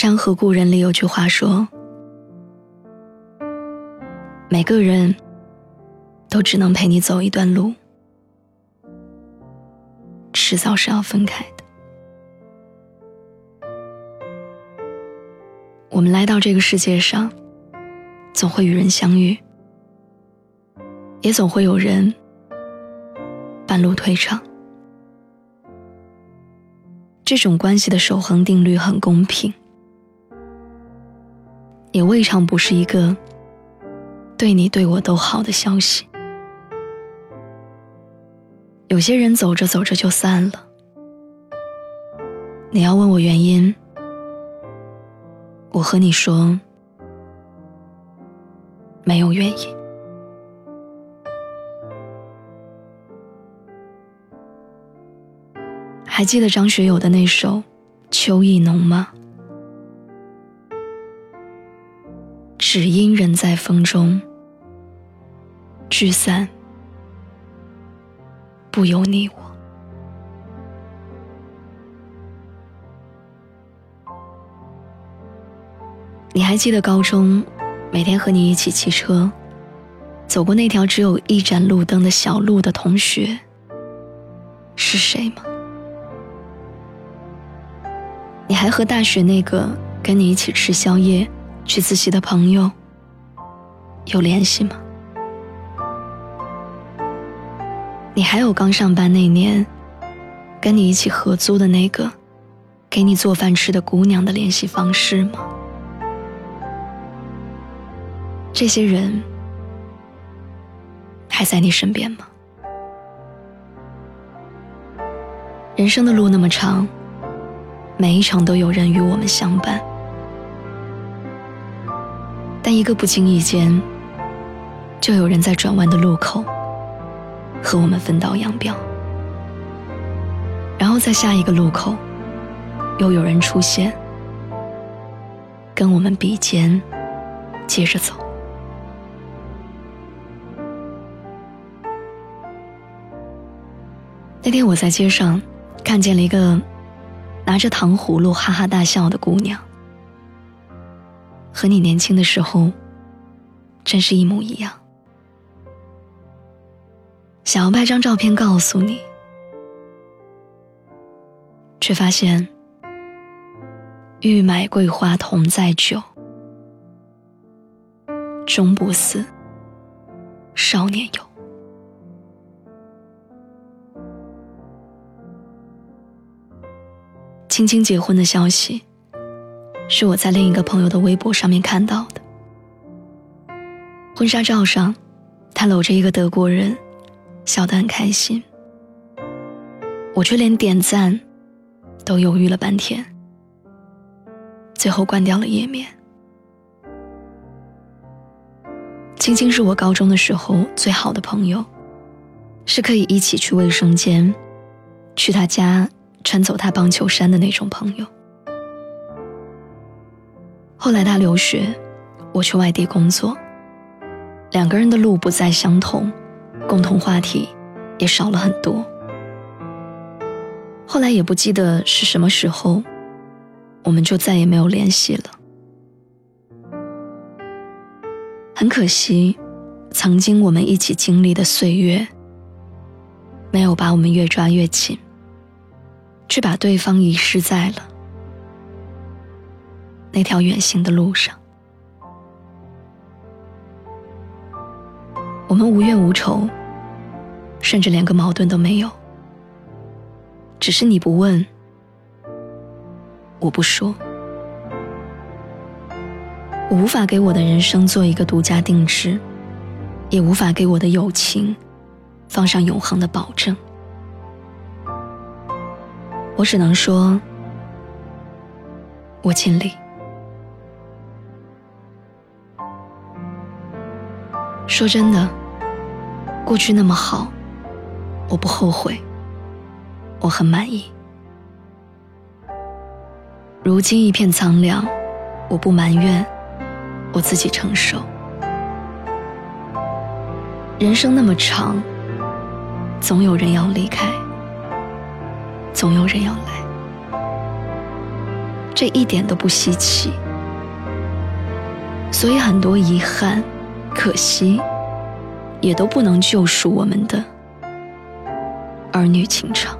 山河故人》里有句话说：“每个人都只能陪你走一段路，迟早是要分开的。我们来到这个世界上，总会与人相遇，也总会有人半路退场。这种关系的守恒定律很公平。”也未尝不是一个对你对我都好的消息。有些人走着走着就散了，你要问我原因，我和你说没有原因。还记得张学友的那首《秋意浓》吗？只因人在风中，聚散不由你我。你还记得高中每天和你一起骑车，走过那条只有一盏路灯的小路的同学是谁吗？你还和大学那个跟你一起吃宵夜？去自习的朋友有联系吗？你还有刚上班那年跟你一起合租的那个给你做饭吃的姑娘的联系方式吗？这些人还在你身边吗？人生的路那么长，每一场都有人与我们相伴。但一个不经意间，就有人在转弯的路口和我们分道扬镳，然后在下一个路口，又有人出现，跟我们比肩，接着走。那天我在街上看见了一个拿着糖葫芦哈哈大笑的姑娘。和你年轻的时候，真是一模一样。想要拍张照片告诉你，却发现欲买桂花同载酒，终不似少年游。青青结婚的消息。是我在另一个朋友的微博上面看到的。婚纱照上，他搂着一个德国人，笑得很开心。我却连点赞都犹豫了半天，最后关掉了页面。青青是我高中的时候最好的朋友，是可以一起去卫生间，去他家穿走他棒球衫的那种朋友。后来他留学，我去外地工作。两个人的路不再相同，共同话题也少了很多。后来也不记得是什么时候，我们就再也没有联系了。很可惜，曾经我们一起经历的岁月，没有把我们越抓越紧，却把对方遗失在了。那条远行的路上，我们无怨无仇，甚至连个矛盾都没有。只是你不问，我不说，我无法给我的人生做一个独家定制，也无法给我的友情放上永恒的保证。我只能说，我尽力。说真的，过去那么好，我不后悔，我很满意。如今一片苍凉，我不埋怨，我自己承受。人生那么长，总有人要离开，总有人要来，这一点都不稀奇。所以很多遗憾。可惜，也都不能救赎我们的儿女情长。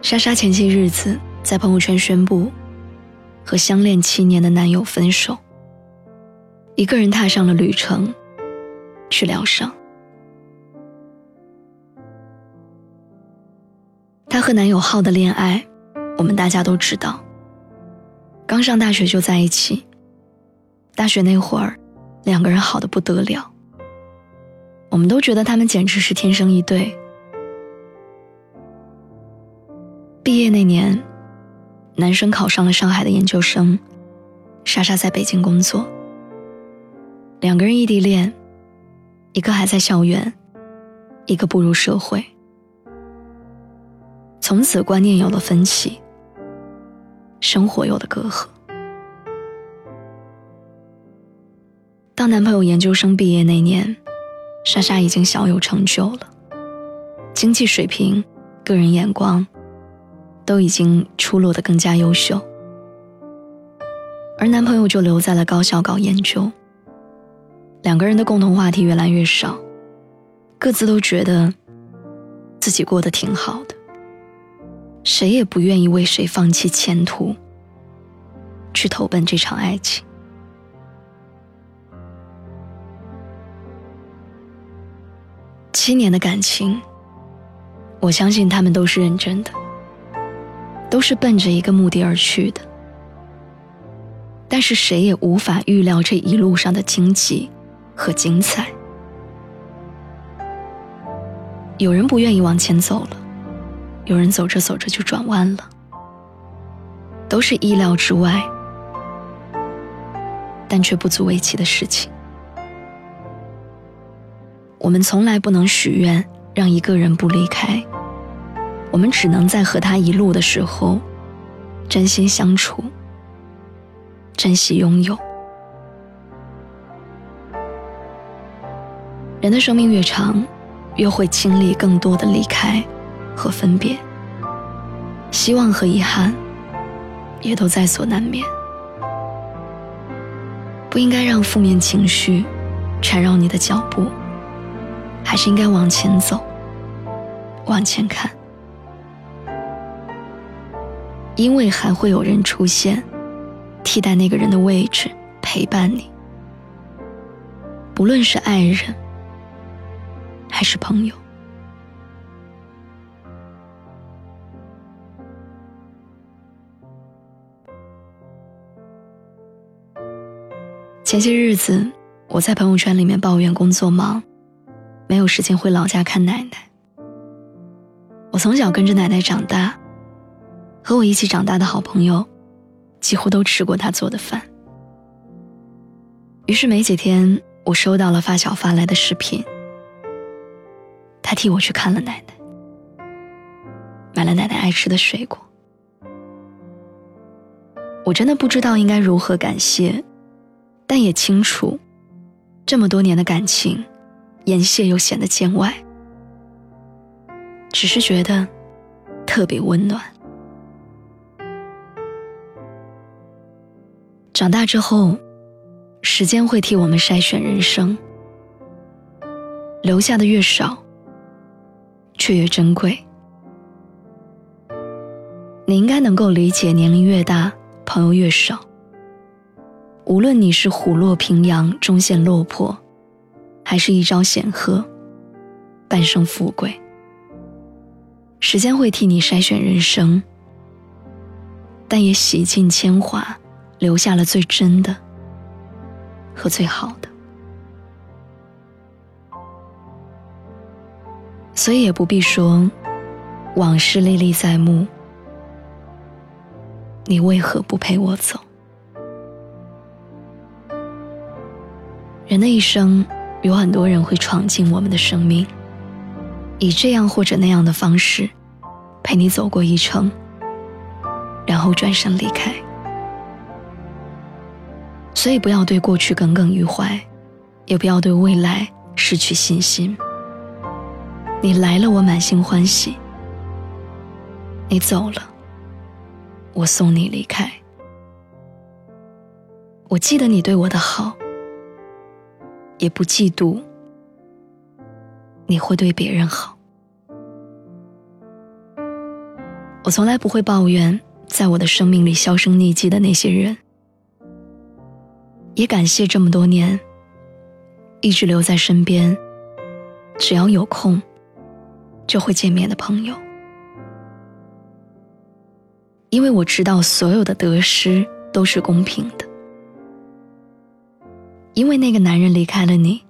莎莎前些日子在朋友圈宣布，和相恋七年的男友分手，一个人踏上了旅程，去疗伤。她和男友浩的恋爱。我们大家都知道，刚上大学就在一起。大学那会儿，两个人好的不得了，我们都觉得他们简直是天生一对。毕业那年，男生考上了上海的研究生，莎莎在北京工作。两个人异地恋，一个还在校园，一个步入社会，从此观念有了分歧。生活有的隔阂。当男朋友研究生毕业那年，莎莎已经小有成就了，经济水平、个人眼光，都已经出落得更加优秀。而男朋友就留在了高校搞研究。两个人的共同话题越来越少，各自都觉得自己过得挺好的。谁也不愿意为谁放弃前途，去投奔这场爱情。七年的感情，我相信他们都是认真的，都是奔着一个目的而去的。但是谁也无法预料这一路上的荆棘和精彩。有人不愿意往前走了。有人走着走着就转弯了，都是意料之外，但却不足为奇的事情。我们从来不能许愿让一个人不离开，我们只能在和他一路的时候，真心相处，珍惜拥有。人的生命越长，越会经历更多的离开。和分别，希望和遗憾，也都在所难免。不应该让负面情绪缠绕你的脚步，还是应该往前走，往前看，因为还会有人出现，替代那个人的位置，陪伴你。不论是爱人，还是朋友。前些日子，我在朋友圈里面抱怨工作忙，没有时间回老家看奶奶。我从小跟着奶奶长大，和我一起长大的好朋友，几乎都吃过她做的饭。于是没几天，我收到了发小发来的视频，他替我去看了奶奶，买了奶奶爱吃的水果。我真的不知道应该如何感谢。但也清楚，这么多年的感情，言谢又显得见外。只是觉得特别温暖。长大之后，时间会替我们筛选人生，留下的越少，却越珍贵。你应该能够理解，年龄越大，朋友越少。无论你是虎落平阳终陷落魄，还是一朝显赫，半生富贵，时间会替你筛选人生，但也洗尽铅华，留下了最真的和最好的。所以也不必说往事历历在目，你为何不陪我走？人的一生，有很多人会闯进我们的生命，以这样或者那样的方式，陪你走过一程，然后转身离开。所以不要对过去耿耿于怀，也不要对未来失去信心。你来了，我满心欢喜；你走了，我送你离开。我记得你对我的好，也不嫉妒你会对别人好。我从来不会抱怨在我的生命里销声匿迹的那些人。也感谢这么多年一直留在身边，只要有空就会见面的朋友，因为我知道所有的得失都是公平的。因为那个男人离开了你，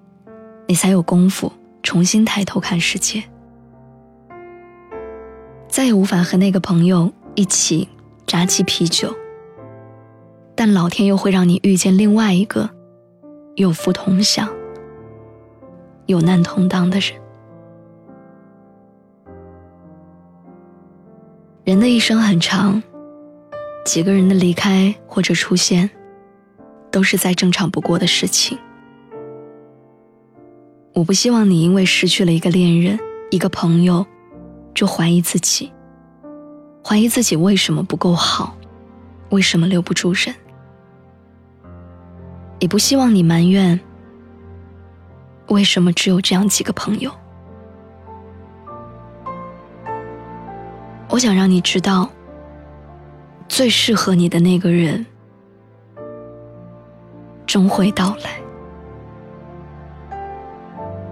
你才有功夫重新抬头看世界，再也无法和那个朋友一起扎起啤酒。但老天又会让你遇见另外一个有福同享、有难同当的人。人的一生很长，几个人的离开或者出现，都是再正常不过的事情。我不希望你因为失去了一个恋人、一个朋友，就怀疑自己，怀疑自己为什么不够好，为什么留不住人。也不希望你埋怨，为什么只有这样几个朋友。我想让你知道，最适合你的那个人，终会到来。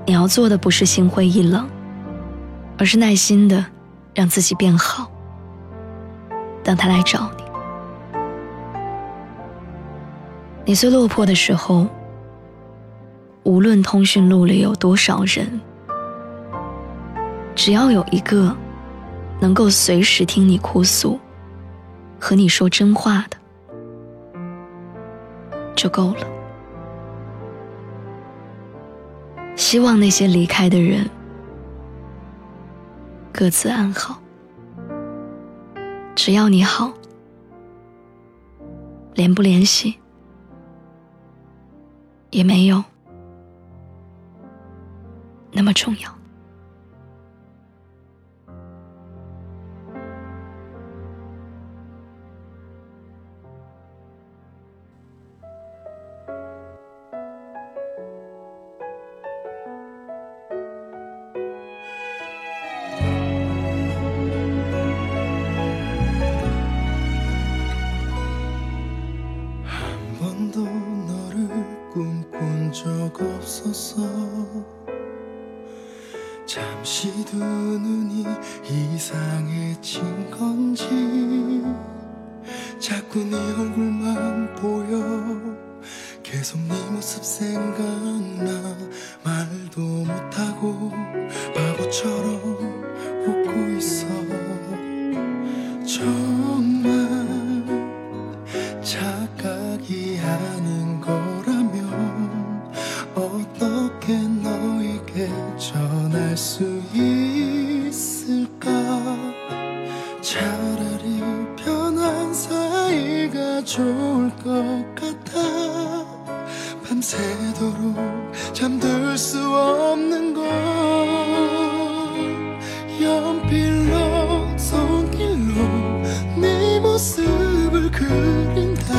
你要做的不是心灰意冷，而是耐心的让自己变好，等他来找你。你最落魄的时候，无论通讯录里有多少人，只要有一个能够随时听你哭诉、和你说真话的，就够了。希望那些离开的人各自安好，只要你好，联不联系？也没有那么重要。你 모습을 그린다